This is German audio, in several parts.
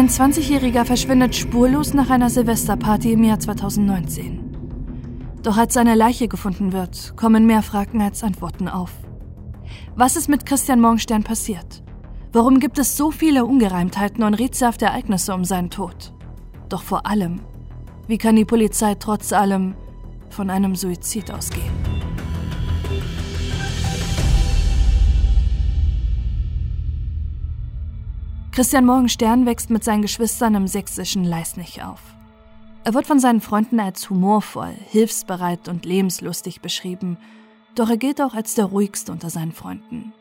Ein 20-Jähriger verschwindet spurlos nach einer Silvesterparty im Jahr 2019. Doch als seine Leiche gefunden wird, kommen mehr Fragen als Antworten auf. Was ist mit Christian Morgenstern passiert? Warum gibt es so viele Ungereimtheiten und rätselhafte Ereignisse um seinen Tod? Doch vor allem, wie kann die Polizei trotz allem von einem Suizid ausgehen? Christian Morgenstern wächst mit seinen Geschwistern im sächsischen Leisnich auf. Er wird von seinen Freunden als humorvoll, hilfsbereit und lebenslustig beschrieben, doch er gilt auch als der ruhigste unter seinen Freunden.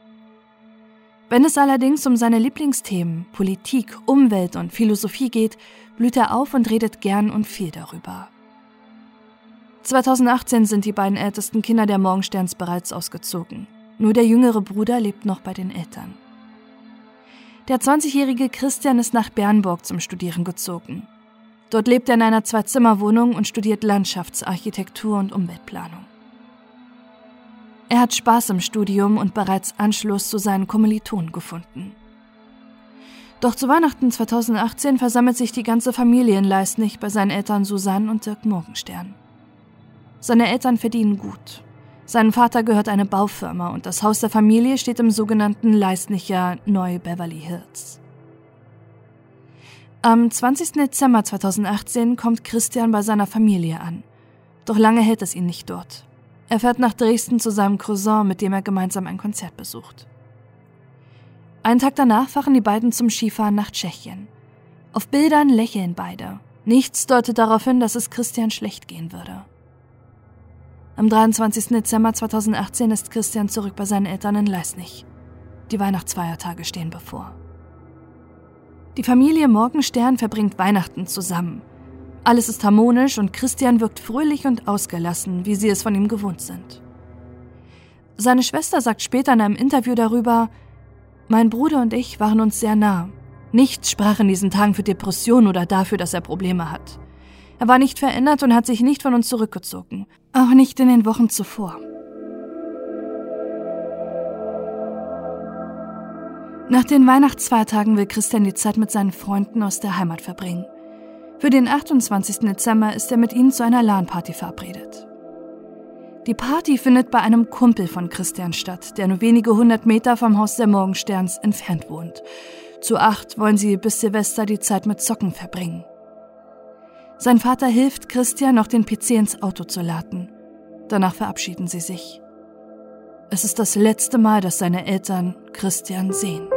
Wenn es allerdings um seine Lieblingsthemen Politik, Umwelt und Philosophie geht, blüht er auf und redet gern und viel darüber. 2018 sind die beiden ältesten Kinder der Morgensterns bereits ausgezogen. Nur der jüngere Bruder lebt noch bei den Eltern. Der 20-jährige Christian ist nach Bernburg zum Studieren gezogen. Dort lebt er in einer Zwei-Zimmer-Wohnung und studiert Landschaftsarchitektur und Umweltplanung. Er hat Spaß im Studium und bereits Anschluss zu seinen Kommilitonen gefunden. Doch zu Weihnachten 2018 versammelt sich die ganze Familie in Leisnig bei seinen Eltern Susanne und Dirk Morgenstern. Seine Eltern verdienen gut. Seinem Vater gehört eine Baufirma und das Haus der Familie steht im sogenannten Leisnicher Neu Beverly Hills. Am 20. Dezember 2018 kommt Christian bei seiner Familie an. Doch lange hält es ihn nicht dort. Er fährt nach Dresden zu seinem Cousin, mit dem er gemeinsam ein Konzert besucht. Einen Tag danach fahren die beiden zum Skifahren nach Tschechien. Auf Bildern lächeln beide. Nichts deutet darauf hin, dass es Christian schlecht gehen würde. Am 23. Dezember 2018 ist Christian zurück bei seinen Eltern in Leisnig. Die Weihnachtsfeiertage stehen bevor. Die Familie Morgenstern verbringt Weihnachten zusammen. Alles ist harmonisch und Christian wirkt fröhlich und ausgelassen, wie sie es von ihm gewohnt sind. Seine Schwester sagt später in einem Interview darüber, mein Bruder und ich waren uns sehr nah. Nichts sprach in diesen Tagen für Depression oder dafür, dass er Probleme hat. Er war nicht verändert und hat sich nicht von uns zurückgezogen, auch nicht in den Wochen zuvor. Nach den Weihnachtsfeiertagen will Christian die Zeit mit seinen Freunden aus der Heimat verbringen. Für den 28. Dezember ist er mit ihnen zu einer LAN-Party verabredet. Die Party findet bei einem Kumpel von Christian statt, der nur wenige hundert Meter vom Haus der Morgensterns entfernt wohnt. Zu acht wollen sie bis Silvester die Zeit mit Zocken verbringen. Sein Vater hilft Christian, noch den PC ins Auto zu laden. Danach verabschieden sie sich. Es ist das letzte Mal, dass seine Eltern Christian sehen.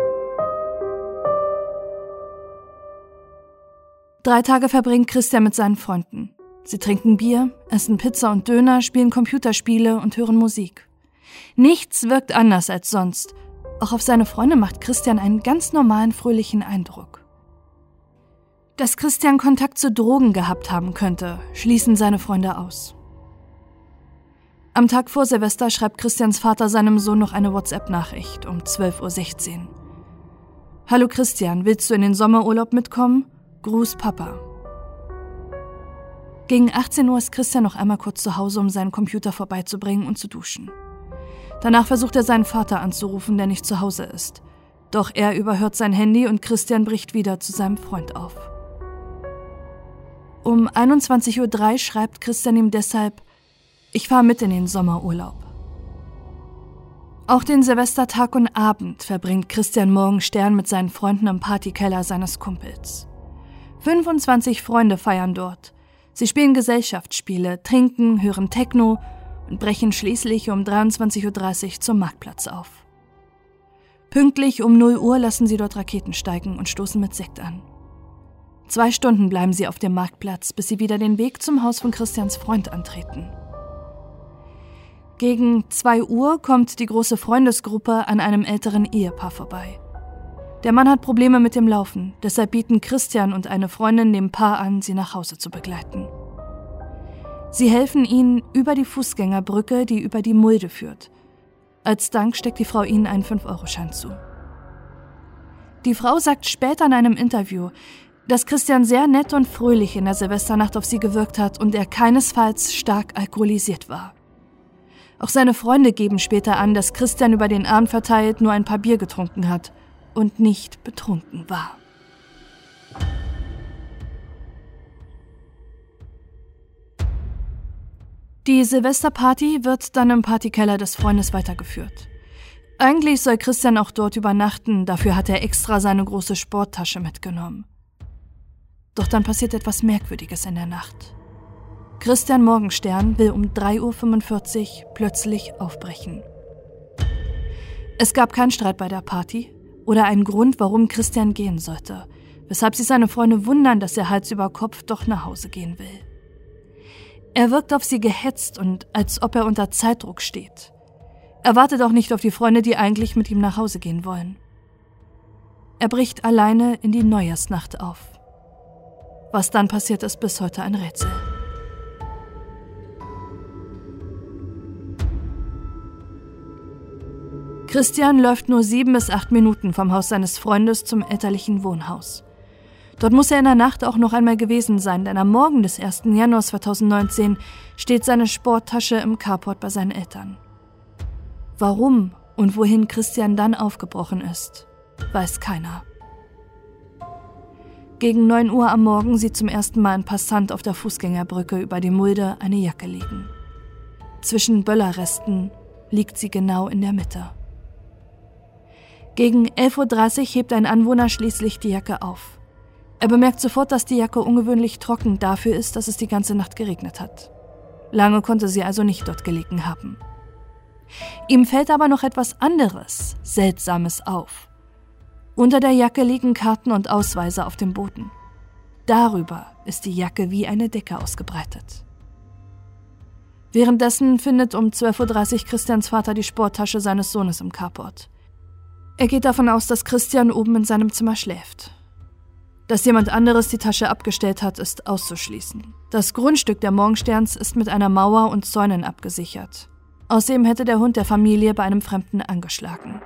Drei Tage verbringt Christian mit seinen Freunden. Sie trinken Bier, essen Pizza und Döner, spielen Computerspiele und hören Musik. Nichts wirkt anders als sonst. Auch auf seine Freunde macht Christian einen ganz normalen, fröhlichen Eindruck. Dass Christian Kontakt zu Drogen gehabt haben könnte, schließen seine Freunde aus. Am Tag vor Silvester schreibt Christians Vater seinem Sohn noch eine WhatsApp-Nachricht um 12.16 Uhr. Hallo Christian, willst du in den Sommerurlaub mitkommen? Gruß Papa. Gegen 18 Uhr ist Christian noch einmal kurz zu Hause, um seinen Computer vorbeizubringen und zu duschen. Danach versucht er seinen Vater anzurufen, der nicht zu Hause ist. Doch er überhört sein Handy und Christian bricht wieder zu seinem Freund auf. Um 21.03 Uhr schreibt Christian ihm deshalb, ich fahre mit in den Sommerurlaub. Auch den Silvestertag und Abend verbringt Christian Morgenstern mit seinen Freunden im Partykeller seines Kumpels. 25 Freunde feiern dort. Sie spielen Gesellschaftsspiele, trinken, hören Techno und brechen schließlich um 23.30 Uhr zum Marktplatz auf. Pünktlich um 0 Uhr lassen sie dort Raketen steigen und stoßen mit Sekt an. Zwei Stunden bleiben sie auf dem Marktplatz, bis sie wieder den Weg zum Haus von Christians Freund antreten. Gegen 2 Uhr kommt die große Freundesgruppe an einem älteren Ehepaar vorbei. Der Mann hat Probleme mit dem Laufen, deshalb bieten Christian und eine Freundin dem Paar an, sie nach Hause zu begleiten. Sie helfen ihnen über die Fußgängerbrücke, die über die Mulde führt. Als Dank steckt die Frau ihnen einen 5-Euro-Schein zu. Die Frau sagt später in einem Interview, dass Christian sehr nett und fröhlich in der Silvesternacht auf sie gewirkt hat und er keinesfalls stark alkoholisiert war. Auch seine Freunde geben später an, dass Christian über den Abend verteilt nur ein paar Bier getrunken hat und nicht betrunken war. Die Silvesterparty wird dann im Partykeller des Freundes weitergeführt. Eigentlich soll Christian auch dort übernachten, dafür hat er extra seine große Sporttasche mitgenommen. Doch dann passiert etwas Merkwürdiges in der Nacht. Christian Morgenstern will um 3.45 Uhr plötzlich aufbrechen. Es gab keinen Streit bei der Party oder einen Grund, warum Christian gehen sollte, weshalb sich seine Freunde wundern, dass er Hals über Kopf doch nach Hause gehen will. Er wirkt auf sie gehetzt und als ob er unter Zeitdruck steht. Er wartet auch nicht auf die Freunde, die eigentlich mit ihm nach Hause gehen wollen. Er bricht alleine in die Neujahrsnacht auf. Was dann passiert, ist bis heute ein Rätsel. Christian läuft nur sieben bis acht Minuten vom Haus seines Freundes zum elterlichen Wohnhaus. Dort muss er in der Nacht auch noch einmal gewesen sein, denn am Morgen des 1. Januar 2019 steht seine Sporttasche im Carport bei seinen Eltern. Warum und wohin Christian dann aufgebrochen ist, weiß keiner. Gegen 9 Uhr am Morgen sieht zum ersten Mal ein Passant auf der Fußgängerbrücke über die Mulde eine Jacke liegen. Zwischen Böllerresten liegt sie genau in der Mitte. Gegen 11.30 Uhr hebt ein Anwohner schließlich die Jacke auf. Er bemerkt sofort, dass die Jacke ungewöhnlich trocken dafür ist, dass es die ganze Nacht geregnet hat. Lange konnte sie also nicht dort gelegen haben. Ihm fällt aber noch etwas anderes, Seltsames auf. Unter der Jacke liegen Karten und Ausweise auf dem Boden. Darüber ist die Jacke wie eine Decke ausgebreitet. Währenddessen findet um 12.30 Uhr Christians Vater die Sporttasche seines Sohnes im Carport. Er geht davon aus, dass Christian oben in seinem Zimmer schläft. Dass jemand anderes die Tasche abgestellt hat, ist auszuschließen. Das Grundstück der Morgensterns ist mit einer Mauer und Zäunen abgesichert. Außerdem hätte der Hund der Familie bei einem Fremden angeschlagen.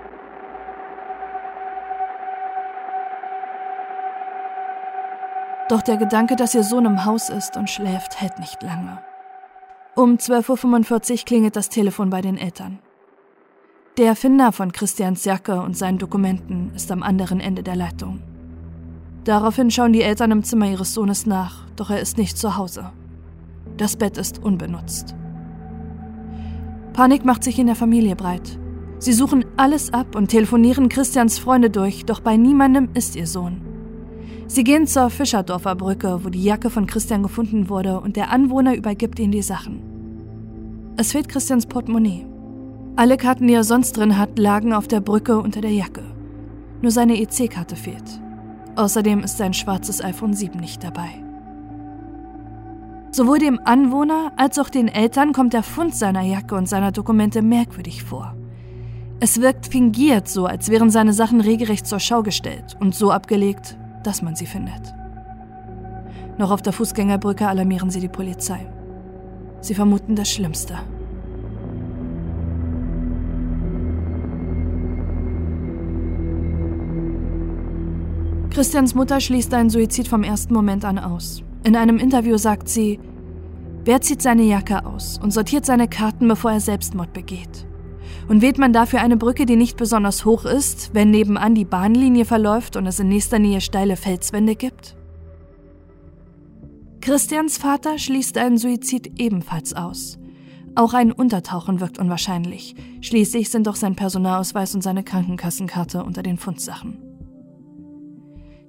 Doch der Gedanke, dass ihr Sohn im Haus ist und schläft, hält nicht lange. Um 12.45 Uhr klingelt das Telefon bei den Eltern. Der Erfinder von Christians Jacke und seinen Dokumenten ist am anderen Ende der Leitung. Daraufhin schauen die Eltern im Zimmer ihres Sohnes nach, doch er ist nicht zu Hause. Das Bett ist unbenutzt. Panik macht sich in der Familie breit. Sie suchen alles ab und telefonieren Christians Freunde durch, doch bei niemandem ist ihr Sohn. Sie gehen zur Fischerdorfer Brücke, wo die Jacke von Christian gefunden wurde, und der Anwohner übergibt ihnen die Sachen. Es fehlt Christians Portemonnaie. Alle Karten, die er sonst drin hat, lagen auf der Brücke unter der Jacke. Nur seine EC-Karte fehlt. Außerdem ist sein schwarzes iPhone 7 nicht dabei. Sowohl dem Anwohner als auch den Eltern kommt der Fund seiner Jacke und seiner Dokumente merkwürdig vor. Es wirkt fingiert so, als wären seine Sachen regelrecht zur Schau gestellt und so abgelegt, dass man sie findet. Noch auf der Fußgängerbrücke alarmieren sie die Polizei. Sie vermuten das Schlimmste. Christians Mutter schließt einen Suizid vom ersten Moment an aus. In einem Interview sagt sie, Wer zieht seine Jacke aus und sortiert seine Karten, bevor er Selbstmord begeht? Und wählt man dafür eine Brücke, die nicht besonders hoch ist, wenn nebenan die Bahnlinie verläuft und es in nächster Nähe steile Felswände gibt? Christians Vater schließt einen Suizid ebenfalls aus. Auch ein Untertauchen wirkt unwahrscheinlich. Schließlich sind doch sein Personalausweis und seine Krankenkassenkarte unter den Fundsachen.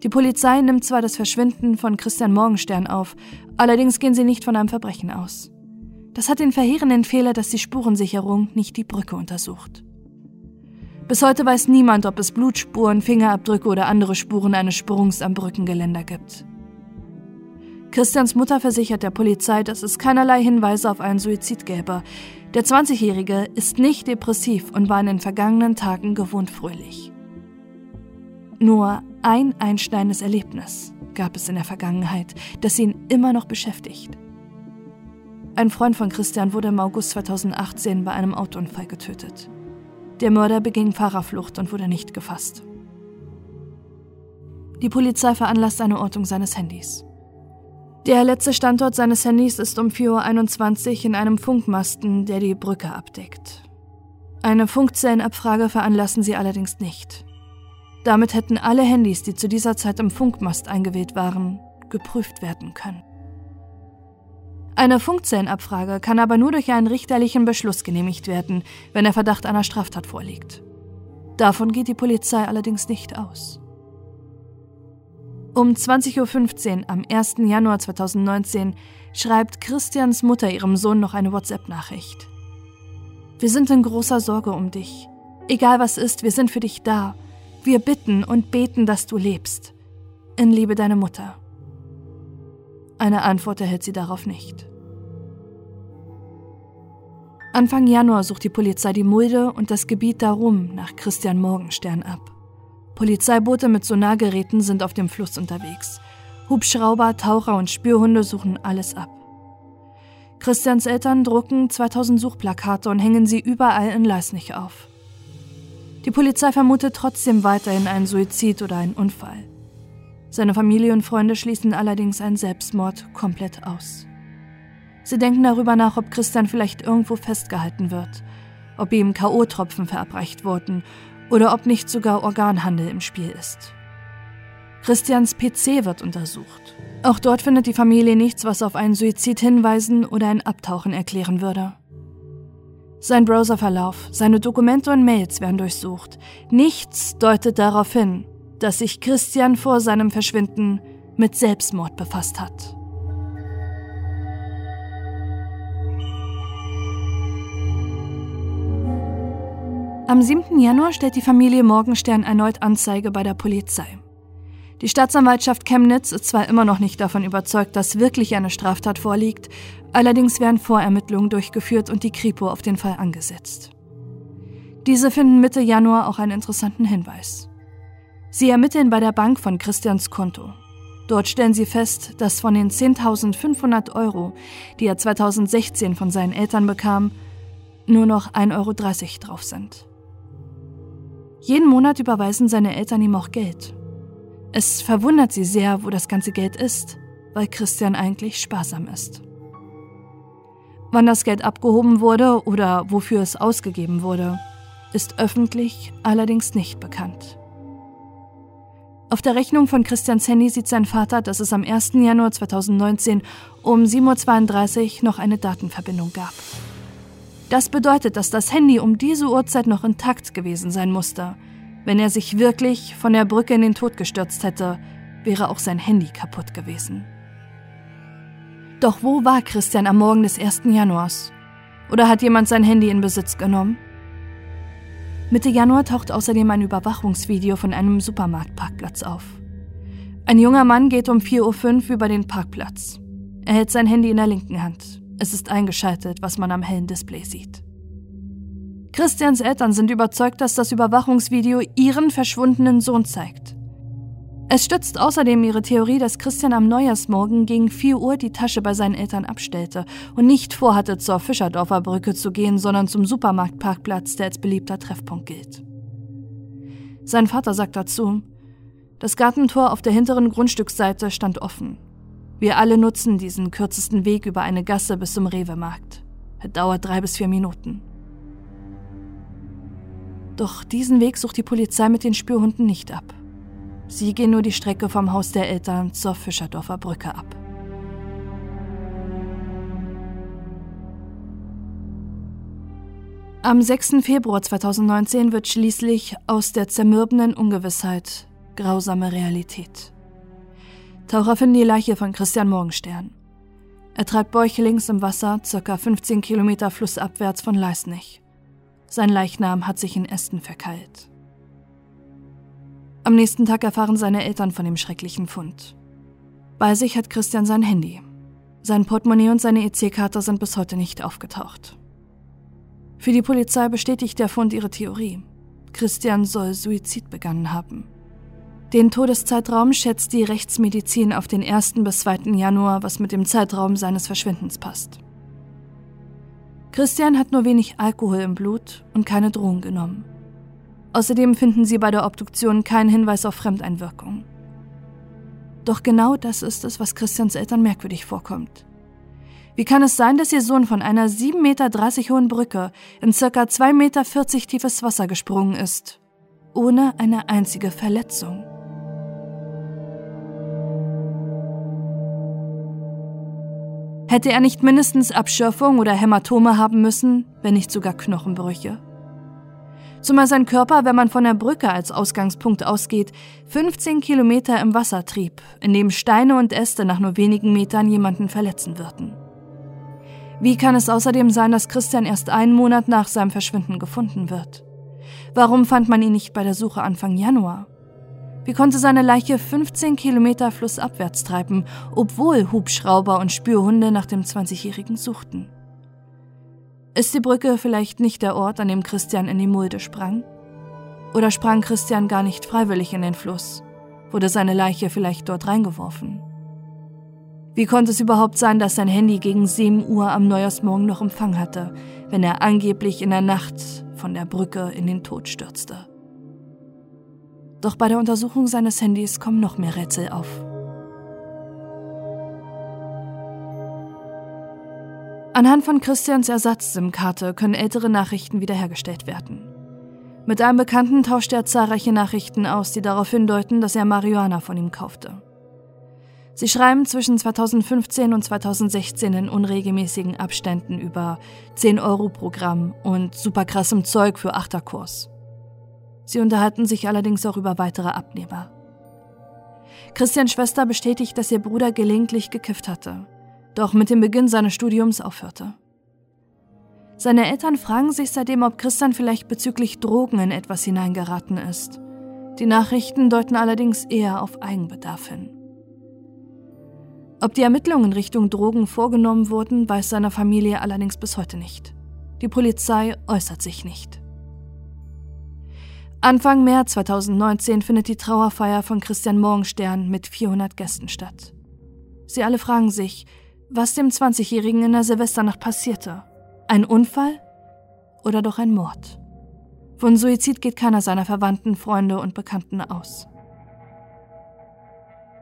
Die Polizei nimmt zwar das Verschwinden von Christian Morgenstern auf, allerdings gehen sie nicht von einem Verbrechen aus. Das hat den verheerenden Fehler, dass die Spurensicherung nicht die Brücke untersucht. Bis heute weiß niemand, ob es Blutspuren, Fingerabdrücke oder andere Spuren eines Sprungs am Brückengeländer gibt. Christians Mutter versichert der Polizei, dass es keinerlei Hinweise auf einen Suizid gäbe. Der 20-Jährige ist nicht depressiv und war in den vergangenen Tagen gewohnt fröhlich. Nur ein einschneidendes Erlebnis gab es in der Vergangenheit, das ihn immer noch beschäftigt. Ein Freund von Christian wurde im August 2018 bei einem Autounfall getötet. Der Mörder beging Fahrerflucht und wurde nicht gefasst. Die Polizei veranlasst eine Ortung seines Handys. Der letzte Standort seines Handys ist um 4.21 Uhr in einem Funkmasten, der die Brücke abdeckt. Eine Funkzellenabfrage veranlassen sie allerdings nicht. Damit hätten alle Handys, die zu dieser Zeit im Funkmast eingewählt waren, geprüft werden können. Eine Funkzellenabfrage kann aber nur durch einen richterlichen Beschluss genehmigt werden, wenn der Verdacht einer Straftat vorliegt. Davon geht die Polizei allerdings nicht aus. Um 20.15 Uhr am 1. Januar 2019 schreibt Christians Mutter ihrem Sohn noch eine WhatsApp-Nachricht. Wir sind in großer Sorge um dich. Egal was ist, wir sind für dich da. Wir bitten und beten, dass du lebst. In Liebe deine Mutter. Eine Antwort erhält sie darauf nicht. Anfang Januar sucht die Polizei die Mulde und das Gebiet darum nach Christian Morgenstern ab. Polizeiboote mit Sonargeräten sind auf dem Fluss unterwegs. Hubschrauber, Taucher und Spürhunde suchen alles ab. Christians Eltern drucken 2000 Suchplakate und hängen sie überall in Leisnig auf. Die Polizei vermutet trotzdem weiterhin einen Suizid oder einen Unfall. Seine Familie und Freunde schließen allerdings einen Selbstmord komplett aus. Sie denken darüber nach, ob Christian vielleicht irgendwo festgehalten wird, ob ihm K.O.-Tropfen verabreicht wurden oder ob nicht sogar Organhandel im Spiel ist. Christians PC wird untersucht. Auch dort findet die Familie nichts, was auf einen Suizid hinweisen oder ein Abtauchen erklären würde. Sein Browserverlauf, seine Dokumente und Mails werden durchsucht. Nichts deutet darauf hin, dass sich Christian vor seinem Verschwinden mit Selbstmord befasst hat. Am 7. Januar stellt die Familie Morgenstern erneut Anzeige bei der Polizei. Die Staatsanwaltschaft Chemnitz ist zwar immer noch nicht davon überzeugt, dass wirklich eine Straftat vorliegt, allerdings werden Vorermittlungen durchgeführt und die Kripo auf den Fall angesetzt. Diese finden Mitte Januar auch einen interessanten Hinweis. Sie ermitteln bei der Bank von Christians Konto. Dort stellen sie fest, dass von den 10.500 Euro, die er 2016 von seinen Eltern bekam, nur noch 1,30 Euro drauf sind. Jeden Monat überweisen seine Eltern ihm auch Geld. Es verwundert sie sehr, wo das ganze Geld ist, weil Christian eigentlich sparsam ist. Wann das Geld abgehoben wurde oder wofür es ausgegeben wurde, ist öffentlich allerdings nicht bekannt. Auf der Rechnung von Christians Handy sieht sein Vater, dass es am 1. Januar 2019 um 7.32 Uhr noch eine Datenverbindung gab. Das bedeutet, dass das Handy um diese Uhrzeit noch intakt gewesen sein musste. Wenn er sich wirklich von der Brücke in den Tod gestürzt hätte, wäre auch sein Handy kaputt gewesen. Doch wo war Christian am Morgen des 1. Januars? Oder hat jemand sein Handy in Besitz genommen? Mitte Januar taucht außerdem ein Überwachungsvideo von einem Supermarktparkplatz auf. Ein junger Mann geht um 4.05 Uhr über den Parkplatz. Er hält sein Handy in der linken Hand. Es ist eingeschaltet, was man am hellen Display sieht. Christians Eltern sind überzeugt, dass das Überwachungsvideo ihren verschwundenen Sohn zeigt. Es stützt außerdem ihre Theorie, dass Christian am Neujahrsmorgen gegen 4 Uhr die Tasche bei seinen Eltern abstellte und nicht vorhatte, zur Fischerdorfer Brücke zu gehen, sondern zum Supermarktparkplatz, der als beliebter Treffpunkt gilt. Sein Vater sagt dazu, das Gartentor auf der hinteren Grundstücksseite stand offen. Wir alle nutzen diesen kürzesten Weg über eine Gasse bis zum Rewe-Markt. Es dauert drei bis vier Minuten. Doch diesen Weg sucht die Polizei mit den Spürhunden nicht ab. Sie gehen nur die Strecke vom Haus der Eltern zur Fischerdorfer Brücke ab. Am 6. Februar 2019 wird schließlich aus der zermürbenden Ungewissheit grausame Realität. Taucher finden die Leiche von Christian Morgenstern. Er treibt bäuchlings im Wasser, ca. 15 Kilometer flussabwärts von Leisnig. Sein Leichnam hat sich in Ästen verkeilt. Am nächsten Tag erfahren seine Eltern von dem schrecklichen Fund. Bei sich hat Christian sein Handy. Sein Portemonnaie und seine EC-Karte sind bis heute nicht aufgetaucht. Für die Polizei bestätigt der Fund ihre Theorie. Christian soll Suizid begangen haben. Den Todeszeitraum schätzt die Rechtsmedizin auf den 1. bis 2. Januar, was mit dem Zeitraum seines Verschwindens passt. Christian hat nur wenig Alkohol im Blut und keine Drohung genommen. Außerdem finden sie bei der Obduktion keinen Hinweis auf Fremdeinwirkung. Doch genau das ist es, was Christians Eltern merkwürdig vorkommt. Wie kann es sein, dass ihr Sohn von einer 7,30 Meter hohen Brücke in ca. 2,40 Meter tiefes Wasser gesprungen ist, ohne eine einzige Verletzung? Hätte er nicht mindestens Abschürfung oder Hämatome haben müssen, wenn nicht sogar Knochenbrüche? Zumal sein Körper, wenn man von der Brücke als Ausgangspunkt ausgeht, 15 Kilometer im Wasser trieb, in dem Steine und Äste nach nur wenigen Metern jemanden verletzen würden. Wie kann es außerdem sein, dass Christian erst einen Monat nach seinem Verschwinden gefunden wird? Warum fand man ihn nicht bei der Suche Anfang Januar? Wie konnte seine Leiche 15 Kilometer flussabwärts treiben, obwohl Hubschrauber und Spürhunde nach dem 20-Jährigen suchten? Ist die Brücke vielleicht nicht der Ort, an dem Christian in die Mulde sprang? Oder sprang Christian gar nicht freiwillig in den Fluss? Wurde seine Leiche vielleicht dort reingeworfen? Wie konnte es überhaupt sein, dass sein Handy gegen 7 Uhr am Neujahrsmorgen noch Empfang hatte, wenn er angeblich in der Nacht von der Brücke in den Tod stürzte? Doch bei der Untersuchung seines Handys kommen noch mehr Rätsel auf. Anhand von Christians Ersatz-SIM-Karte können ältere Nachrichten wiederhergestellt werden. Mit einem Bekannten tauscht er zahlreiche Nachrichten aus, die darauf hindeuten, dass er Marihuana von ihm kaufte. Sie schreiben zwischen 2015 und 2016 in unregelmäßigen Abständen über 10-Euro-Programm und superkrassem Zeug für Achterkurs. Sie unterhalten sich allerdings auch über weitere Abnehmer. Christians Schwester bestätigt, dass ihr Bruder gelegentlich gekifft hatte, doch mit dem Beginn seines Studiums aufhörte. Seine Eltern fragen sich seitdem, ob Christian vielleicht bezüglich Drogen in etwas hineingeraten ist. Die Nachrichten deuten allerdings eher auf Eigenbedarf hin. Ob die Ermittlungen Richtung Drogen vorgenommen wurden, weiß seine Familie allerdings bis heute nicht. Die Polizei äußert sich nicht. Anfang März 2019 findet die Trauerfeier von Christian Morgenstern mit 400 Gästen statt. Sie alle fragen sich, was dem 20-Jährigen in der Silvesternacht passierte. Ein Unfall oder doch ein Mord? Von Suizid geht keiner seiner Verwandten, Freunde und Bekannten aus.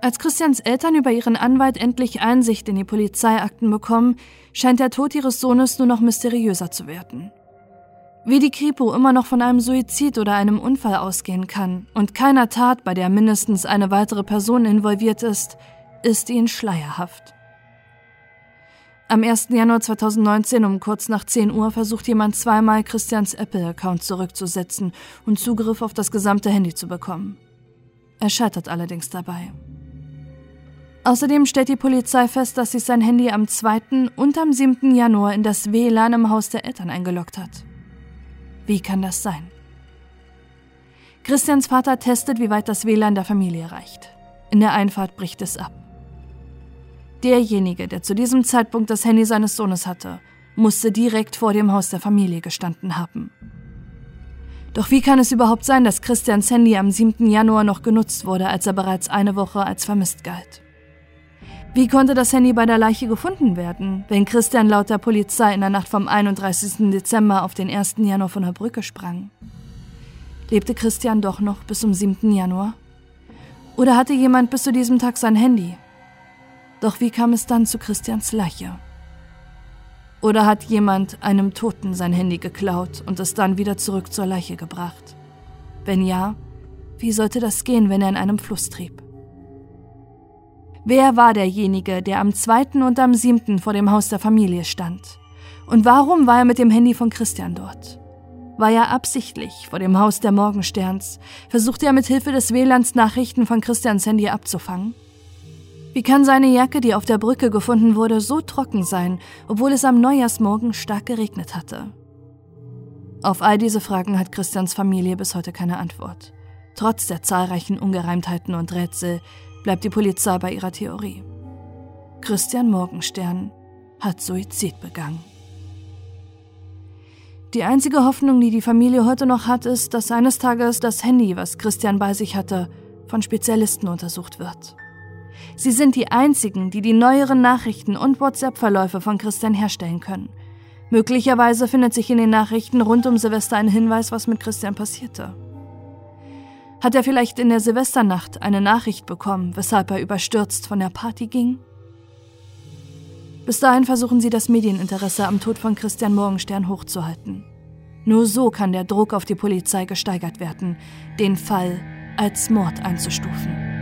Als Christians Eltern über ihren Anwalt endlich Einsicht in die Polizeiakten bekommen, scheint der Tod ihres Sohnes nur noch mysteriöser zu werden. Wie die Kripo immer noch von einem Suizid oder einem Unfall ausgehen kann und keiner Tat, bei der mindestens eine weitere Person involviert ist, ist ihnen schleierhaft. Am 1. Januar 2019 um kurz nach 10 Uhr versucht jemand zweimal Christians Apple-Account zurückzusetzen und Zugriff auf das gesamte Handy zu bekommen. Er scheitert allerdings dabei. Außerdem stellt die Polizei fest, dass sich sein Handy am 2. und am 7. Januar in das WLAN im Haus der Eltern eingeloggt hat. Wie kann das sein? Christians Vater testet, wie weit das WLAN der Familie reicht. In der Einfahrt bricht es ab. Derjenige, der zu diesem Zeitpunkt das Handy seines Sohnes hatte, musste direkt vor dem Haus der Familie gestanden haben. Doch wie kann es überhaupt sein, dass Christians Handy am 7. Januar noch genutzt wurde, als er bereits eine Woche als vermisst galt? Wie konnte das Handy bei der Leiche gefunden werden, wenn Christian laut der Polizei in der Nacht vom 31. Dezember auf den 1. Januar von der Brücke sprang? Lebte Christian doch noch bis zum 7. Januar? Oder hatte jemand bis zu diesem Tag sein Handy? Doch wie kam es dann zu Christians Leiche? Oder hat jemand einem Toten sein Handy geklaut und es dann wieder zurück zur Leiche gebracht? Wenn ja, wie sollte das gehen, wenn er in einem Fluss trieb? Wer war derjenige, der am 2. und am 7. vor dem Haus der Familie stand? Und warum war er mit dem Handy von Christian dort? War er absichtlich vor dem Haus der Morgensterns? Versuchte er mit Hilfe des WLANs Nachrichten von Christians Handy abzufangen? Wie kann seine Jacke, die auf der Brücke gefunden wurde, so trocken sein, obwohl es am Neujahrsmorgen stark geregnet hatte? Auf all diese Fragen hat Christians Familie bis heute keine Antwort. Trotz der zahlreichen Ungereimtheiten und Rätsel, bleibt die Polizei bei ihrer Theorie. Christian Morgenstern hat Suizid begangen. Die einzige Hoffnung, die die Familie heute noch hat, ist, dass eines Tages das Handy, was Christian bei sich hatte, von Spezialisten untersucht wird. Sie sind die einzigen, die die neueren Nachrichten und WhatsApp-Verläufe von Christian herstellen können. Möglicherweise findet sich in den Nachrichten rund um Silvester ein Hinweis, was mit Christian passierte. Hat er vielleicht in der Silvesternacht eine Nachricht bekommen, weshalb er überstürzt von der Party ging? Bis dahin versuchen sie das Medieninteresse am Tod von Christian Morgenstern hochzuhalten. Nur so kann der Druck auf die Polizei gesteigert werden, den Fall als Mord einzustufen.